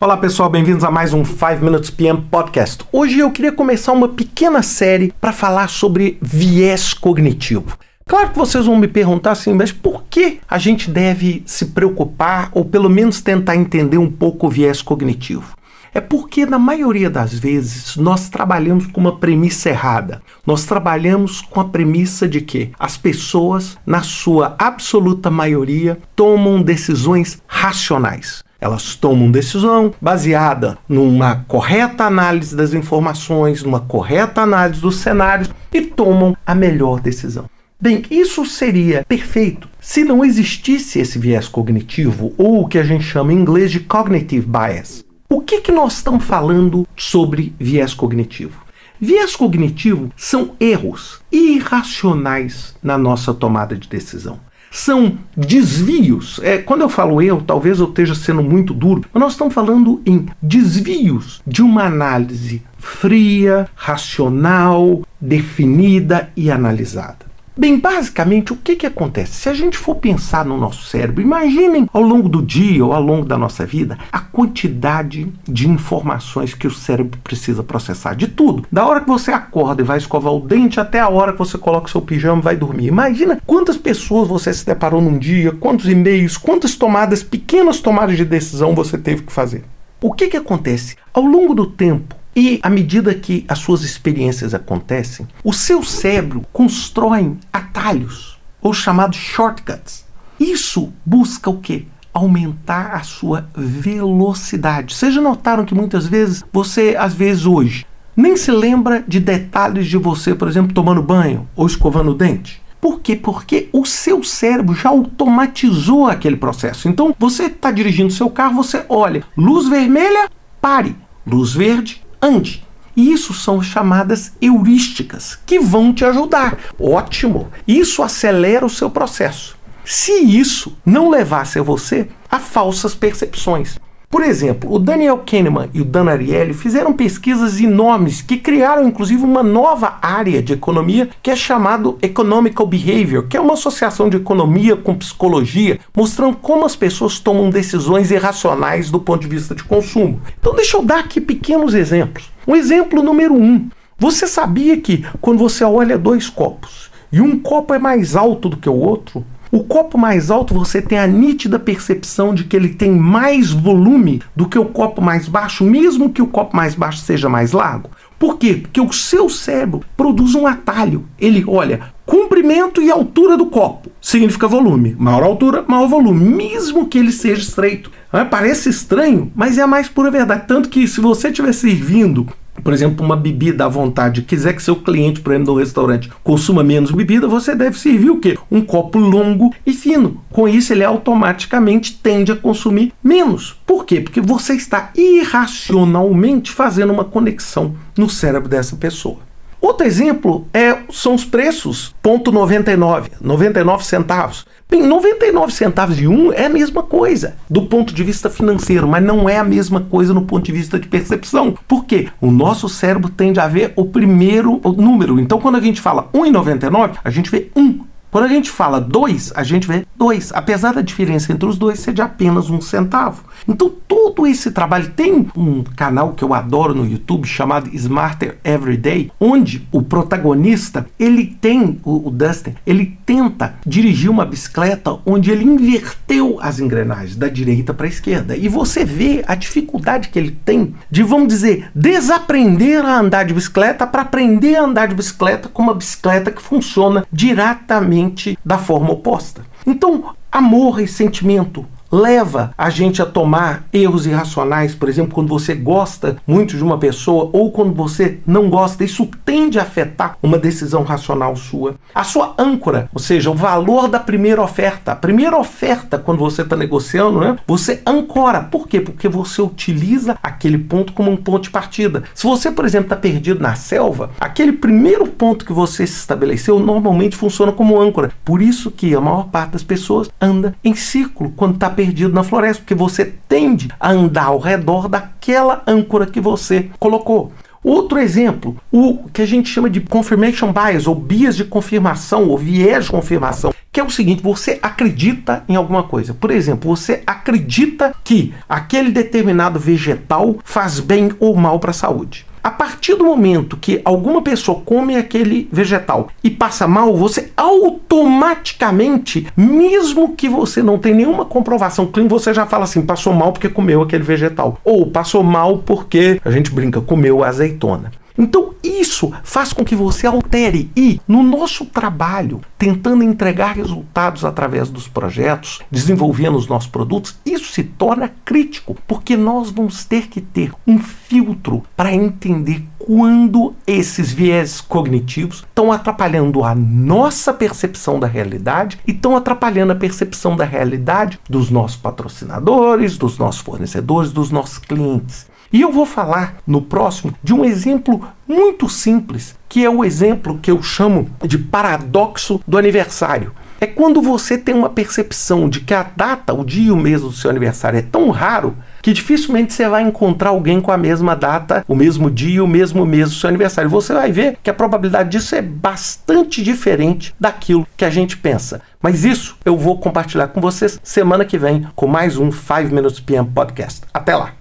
Olá pessoal, bem-vindos a mais um 5 Minutes PM Podcast. Hoje eu queria começar uma pequena série para falar sobre viés cognitivo. Claro que vocês vão me perguntar assim, mas por que a gente deve se preocupar ou pelo menos tentar entender um pouco o viés cognitivo? É porque, na maioria das vezes, nós trabalhamos com uma premissa errada. Nós trabalhamos com a premissa de que as pessoas, na sua absoluta maioria, tomam decisões racionais. Elas tomam decisão baseada numa correta análise das informações, numa correta análise dos cenários e tomam a melhor decisão. Bem, isso seria perfeito se não existisse esse viés cognitivo, ou o que a gente chama em inglês de cognitive bias. O que, que nós estamos falando sobre viés cognitivo? Viés cognitivo são erros irracionais na nossa tomada de decisão são desvios. É, quando eu falo eu, talvez eu esteja sendo muito duro, mas nós estamos falando em desvios de uma análise fria, racional, definida e analisada. Bem, basicamente, o que, que acontece? Se a gente for pensar no nosso cérebro, imaginem ao longo do dia ou ao longo da nossa vida a quantidade de informações que o cérebro precisa processar. De tudo. Da hora que você acorda e vai escovar o dente até a hora que você coloca seu pijama e vai dormir. Imagina quantas pessoas você se deparou num dia, quantos e-mails, quantas tomadas, pequenas tomadas de decisão você teve que fazer. O que, que acontece? Ao longo do tempo, e à medida que as suas experiências acontecem, o seu cérebro constrói atalhos, ou chamados shortcuts. Isso busca o quê? Aumentar a sua velocidade. Vocês já notaram que muitas vezes você, às vezes hoje, nem se lembra de detalhes de você, por exemplo, tomando banho ou escovando o dente? Por quê? Porque o seu cérebro já automatizou aquele processo. Então, você está dirigindo seu carro, você olha, luz vermelha, pare. Luz verde, ande. E isso são chamadas heurísticas, que vão te ajudar. Ótimo! Isso acelera o seu processo. Se isso não levasse a você a falsas percepções. Por exemplo, o Daniel Kahneman e o Dan Ariely fizeram pesquisas enormes que criaram inclusive uma nova área de economia que é chamado Economical Behavior, que é uma associação de economia com psicologia, mostrando como as pessoas tomam decisões irracionais do ponto de vista de consumo. Então deixa eu dar aqui pequenos exemplos. Um exemplo número um. Você sabia que quando você olha dois copos e um copo é mais alto do que o outro, o copo mais alto você tem a nítida percepção de que ele tem mais volume do que o copo mais baixo, mesmo que o copo mais baixo seja mais largo. Por quê? Porque o seu cérebro produz um atalho. Ele olha comprimento e altura do copo. Significa volume. Maior altura, maior volume, mesmo que ele seja estreito. Parece estranho, mas é a mais pura verdade. Tanto que se você estiver servindo por exemplo, uma bebida à vontade, quiser que seu cliente, por exemplo, no restaurante, consuma menos bebida, você deve servir o quê? Um copo longo e fino. Com isso, ele automaticamente tende a consumir menos. Por quê? Porque você está irracionalmente fazendo uma conexão no cérebro dessa pessoa. Outro exemplo é, são os preços, ponto 99, 99 centavos. Bem, 99 centavos de um é a mesma coisa do ponto de vista financeiro, mas não é a mesma coisa no ponto de vista de percepção. Por quê? O nosso cérebro tende a ver o primeiro número. Então, quando a gente fala 1,99, a gente vê 1. Quando a gente fala 2, a gente vê 2, apesar da diferença entre os dois ser de apenas um centavo. Então, todo esse trabalho tem um canal que eu adoro no YouTube chamado Smarter Everyday, onde o protagonista ele tem o, o Dustin, ele tenta dirigir uma bicicleta onde ele inverteu as engrenagens da direita para a esquerda e você vê a dificuldade que ele tem de, vamos dizer, desaprender a andar de bicicleta para aprender a andar de bicicleta com uma bicicleta que funciona diretamente da forma oposta. Então, amor e sentimento leva a gente a tomar erros irracionais, por exemplo, quando você gosta muito de uma pessoa ou quando você não gosta, isso tende a afetar uma decisão racional sua. A sua âncora, ou seja, o valor da primeira oferta. A primeira oferta, quando você está negociando, né, você ancora. Por quê? Porque você utiliza aquele ponto como um ponto de partida. Se você, por exemplo, está perdido na selva, aquele primeiro ponto que você se estabeleceu normalmente funciona como âncora. Por isso que a maior parte das pessoas anda em círculo quando está perdido na floresta, porque você tende a andar ao redor daquela âncora que você colocou. Outro exemplo, o que a gente chama de confirmation bias, ou bias de confirmação, ou viés de confirmação que é o seguinte: você acredita em alguma coisa. Por exemplo, você acredita que aquele determinado vegetal faz bem ou mal para a saúde. A partir do momento que alguma pessoa come aquele vegetal e passa mal, você automaticamente, mesmo que você não tenha nenhuma comprovação clínica, você já fala assim: passou mal porque comeu aquele vegetal. Ou passou mal porque a gente brinca, comeu azeitona. Então, isso faz com que você altere e, no nosso trabalho, tentando entregar resultados através dos projetos, desenvolvendo os nossos produtos, isso se torna crítico, porque nós vamos ter que ter um filtro para entender quando esses viés cognitivos estão atrapalhando a nossa percepção da realidade e estão atrapalhando a percepção da realidade dos nossos patrocinadores, dos nossos fornecedores, dos nossos clientes. E eu vou falar no próximo de um exemplo muito simples, que é o exemplo que eu chamo de paradoxo do aniversário. É quando você tem uma percepção de que a data, o dia e o mês do seu aniversário é tão raro que dificilmente você vai encontrar alguém com a mesma data, o mesmo dia e o mesmo mês do seu aniversário. Você vai ver que a probabilidade disso é bastante diferente daquilo que a gente pensa. Mas isso eu vou compartilhar com vocês semana que vem com mais um 5 Minutes PM Podcast. Até lá!